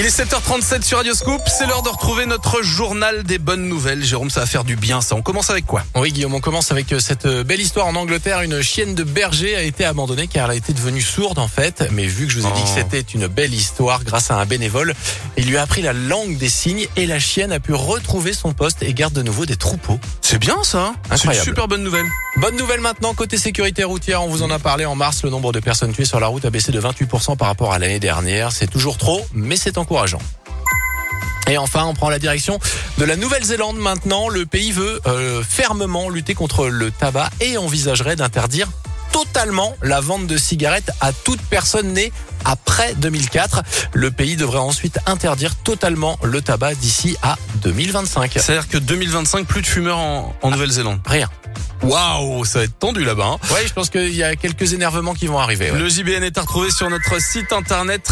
Il est 7h37 sur Radio Scoop, c'est l'heure de retrouver notre journal des bonnes nouvelles. Jérôme, ça va faire du bien ça. On commence avec quoi? Oui Guillaume, on commence avec euh, cette euh, belle histoire en Angleterre. Une chienne de berger a été abandonnée car elle a été devenue sourde en fait. Mais vu que je vous ai dit que Oh. c'était une belle histoire grâce à un bénévole, il lui a appris la langue des signes et la chienne a pu retrouver son poste et garde de nouveau des troupeaux. C'est bien ça. C'est une super bonne nouvelle. Bonne nouvelle maintenant, côté sécurité routière, on vous en a parlé en mars, le nombre de personnes tuées sur la route a baissé de 28% par rapport à l'année dernière. C'est toujours trop, mais c'est encourageant. Et enfin, on prend la direction de la Nouvelle-Zélande maintenant. Le pays veut euh, fermement lutter contre le tabac et envisagerait d'interdire totalement la vente de cigarettes à toute personne née après 2004. Le pays devrait ensuite interdire totalement le tabac d'ici à 2025. C'est-à-dire que 2025, plus de fumeurs en, en Nouvelle-Zélande. Rien. Waouh, ça va être tendu là-bas. hein. Oui, je pense qu'il y a quelques énervements qui vont arriver. ouais. Le JBN est à retrouver sur notre site internet